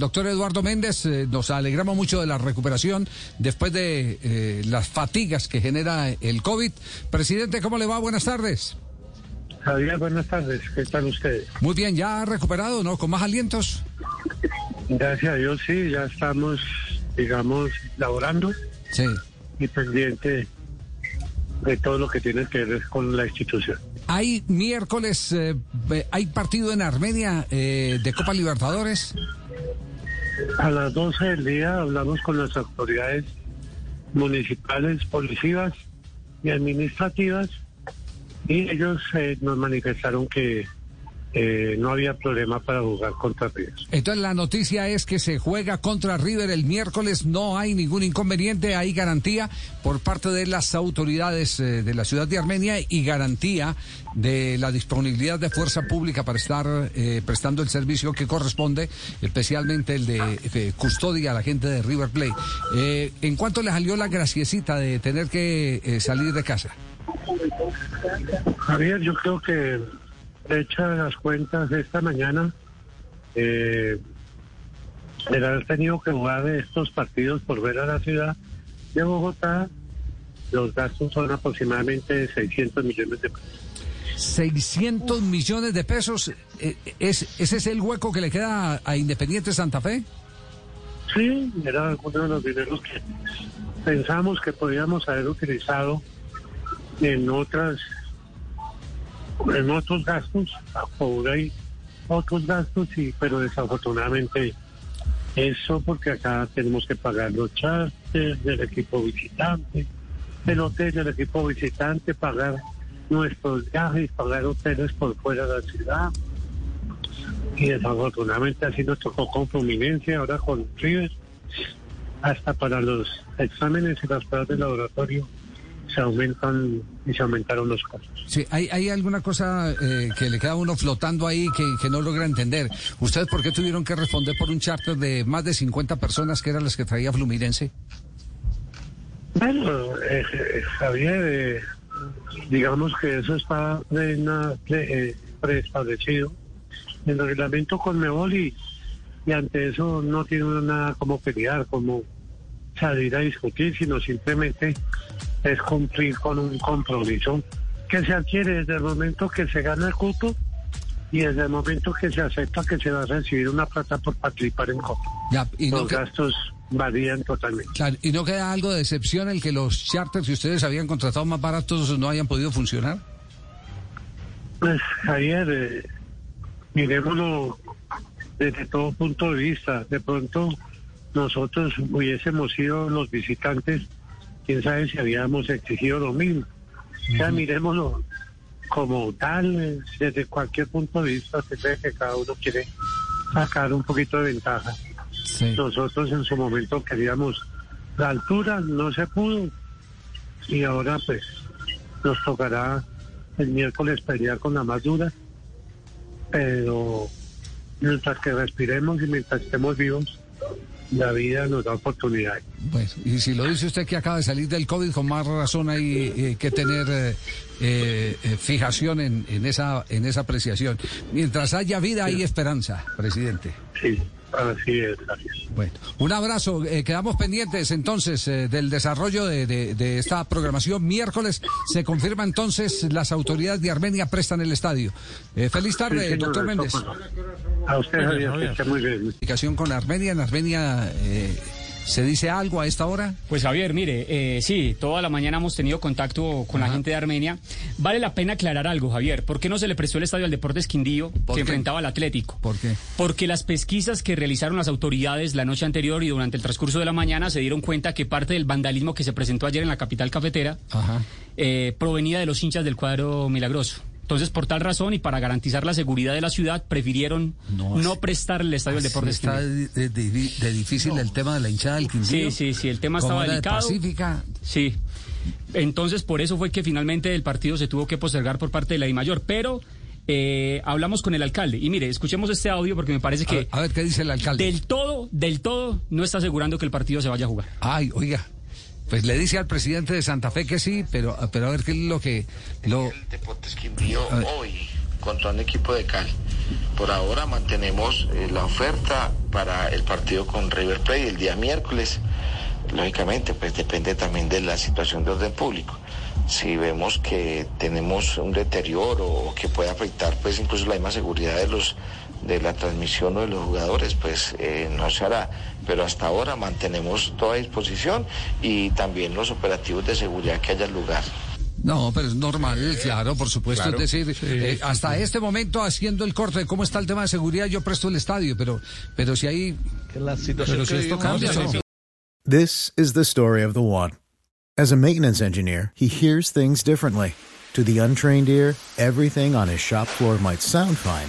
doctor Eduardo Méndez, eh, nos alegramos mucho de la recuperación después de eh, las fatigas que genera el COVID. Presidente, ¿cómo le va? Buenas tardes. Javier, buenas tardes. ¿Qué tal ustedes? Muy bien, ya recuperado, ¿no? ¿Con más alientos? Gracias a Dios, sí, ya estamos, digamos, laborando. Sí. Y pendiente de todo lo que tiene que ver con la institución. Hay miércoles, eh, hay partido en Armenia eh, de Copa Libertadores. A las 12 del día hablamos con las autoridades municipales, policías y administrativas y ellos eh, nos manifestaron que eh, no había problema para jugar contra River. Entonces la noticia es que se juega contra River el miércoles, no hay ningún inconveniente, hay garantía por parte de las autoridades eh, de la ciudad de Armenia y garantía de la disponibilidad de fuerza pública para estar eh, prestando el servicio que corresponde, especialmente el de custodia a la gente de River Plate. ¿En cuánto le salió la graciecita de tener que salir de casa? Javier, yo creo que hecha las cuentas esta mañana, eh, el haber tenido que jugar estos partidos por ver a la ciudad de Bogotá, los gastos son aproximadamente 600 millones de pesos. 600 millones de pesos, eh, ¿Es, ¿ese es el hueco que le queda a Independiente Santa Fe? Sí, era uno de los dineros que pensamos que podíamos haber utilizado en otras en otros gastos, ahora hay otros gastos, y, pero desafortunadamente eso porque acá tenemos que pagar los charters del equipo visitante, el hotel del equipo visitante, pagar nuestros viajes, pagar hoteles por fuera de la ciudad. Y desafortunadamente así nos tocó con Fluminense, ahora con River, hasta para los exámenes y las pruebas de laboratorio se aumentan y se aumentaron los costos. Sí, hay, hay alguna cosa eh, que le queda a uno flotando ahí que, no logra entender. ¿Ustedes por qué tuvieron que responder por un charter de más de 50 personas que eran las que traía Fluminense? Bueno, eh, eh, Javier, digamos que eso está preestablecido en el reglamento con Mebol y, y ante eso no tiene nada como pelear, como salir a discutir, sino simplemente es cumplir con un compromiso que se adquiere desde el momento que se gana el cupo y desde el momento que se acepta que se va a recibir una plata por participar en COP. los gastos varían totalmente. ¿Y no queda algo de excepción el que los charters que ustedes habían contratado más baratos no hayan podido funcionar? Pues, Javier, eh, miremoslo desde todo punto de vista. De pronto, nosotros hubiésemos sido los visitantes quién sabe si habíamos exigido lo mismo. O sea, miremoslo como tal, desde cualquier punto de vista, se ve que cada uno quiere sacar un poquito de ventaja. Nosotros en su momento queríamos la altura, no se pudo, y ahora pues nos tocará el miércoles pelear con la más dura, pero mientras que respiremos y mientras estemos vivos, la vida nos da oportunidades. Pues, y si lo dice usted que acaba de salir del COVID, con más razón hay eh, que tener eh, eh, fijación en, en, esa, en esa apreciación. Mientras haya vida, hay esperanza, presidente. Sí. Así es, Bueno, un abrazo. quedamos pendientes entonces del desarrollo de, de, esta programación. Miércoles se confirma entonces las autoridades de Armenia prestan el estadio. feliz tarde, doctor Méndez. A usted, Javier, muy bien. Comunicación con Armenia. En Armenia eh, ¿Se dice algo a esta hora? Pues Javier, mire, eh, sí, toda la mañana hemos tenido contacto con la gente de Armenia. Vale la pena aclarar algo, Javier. ¿Por qué no se le prestó el estadio al Deportes Quindío que enfrentaba al Atlético? ¿Por qué? Porque las pesquisas que realizaron las autoridades la noche anterior y durante el transcurso de la mañana se dieron cuenta que parte del vandalismo que se presentó ayer en la capital cafetera eh, provenía de los hinchas del cuadro milagroso. Entonces, por tal razón y para garantizar la seguridad de la ciudad, prefirieron no, prestar el estadio del Deportes Está de, difícil el tema de la hinchada del Quindío. Sí, sí, sí, el tema estaba delicado. Pacífica. Sí. Entonces, por eso fue que finalmente el partido se tuvo que postergar por parte de la I Mayor. Pero eh, hablamos con el alcalde. Y mire, escuchemos este audio porque me parece que. A ver, qué dice el alcalde. Del todo, del todo, no está asegurando que el partido se vaya a jugar. Ay, oiga. Pues le dice al presidente de Santa Fe que sí, pero, pero a ver qué es lo que... Lo... El Deportes Quindío hoy contra un equipo de Cali. Por ahora mantenemos eh, la oferta para el partido con River Plate el día miércoles. Lógicamente, pues depende también de la situación de orden público. Si vemos que tenemos un deterioro o que puede afectar pues incluso la misma seguridad de los de la transmisión o de los jugadores, pues eh, no se hará. Pero hasta ahora mantenemos toda disposición y también los operativos de seguridad que haya lugar. No, pero es normal, claro, por supuesto. es decir, eh, hasta este momento haciendo el corte de cómo está el tema de seguridad, yo presto el estadio, pero, pero si hay. La situación pero si esto cambia. This is the story of the one. As a maintenance engineer, he hears things differently. To the untrained ear, everything on his shop floor might sound fine,